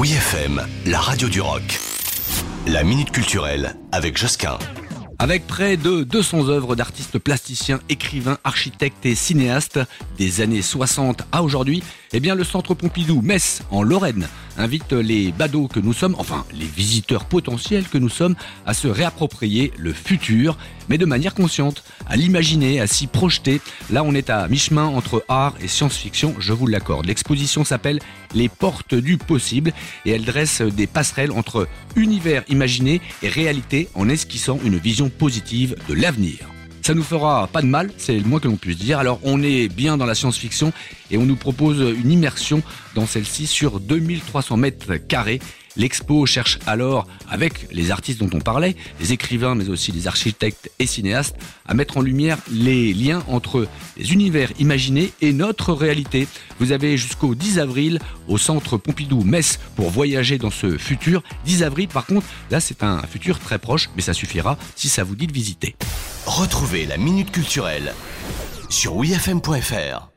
Oui FM, la radio du rock. La minute culturelle avec Josquin. Avec près de 200 œuvres d'artistes plasticiens, écrivains, architectes et cinéastes des années 60 à aujourd'hui, eh bien le Centre Pompidou Metz en Lorraine invite les badauds que nous sommes, enfin les visiteurs potentiels que nous sommes, à se réapproprier le futur, mais de manière consciente, à l'imaginer, à s'y projeter. Là, on est à mi-chemin entre art et science-fiction, je vous l'accorde. L'exposition s'appelle Les portes du possible et elle dresse des passerelles entre univers imaginé et réalité en esquissant une vision positive de l'avenir. Ça nous fera pas de mal, c'est le moins que l'on puisse dire. Alors on est bien dans la science-fiction et on nous propose une immersion dans celle-ci sur 2300 mètres carrés. L'expo cherche alors, avec les artistes dont on parlait, les écrivains mais aussi les architectes et cinéastes, à mettre en lumière les liens entre les univers imaginés et notre réalité. Vous avez jusqu'au 10 avril au centre Pompidou-Metz pour voyager dans ce futur. 10 avril par contre, là c'est un futur très proche, mais ça suffira si ça vous dit de visiter. Retrouvez la minute culturelle sur wifm.fr.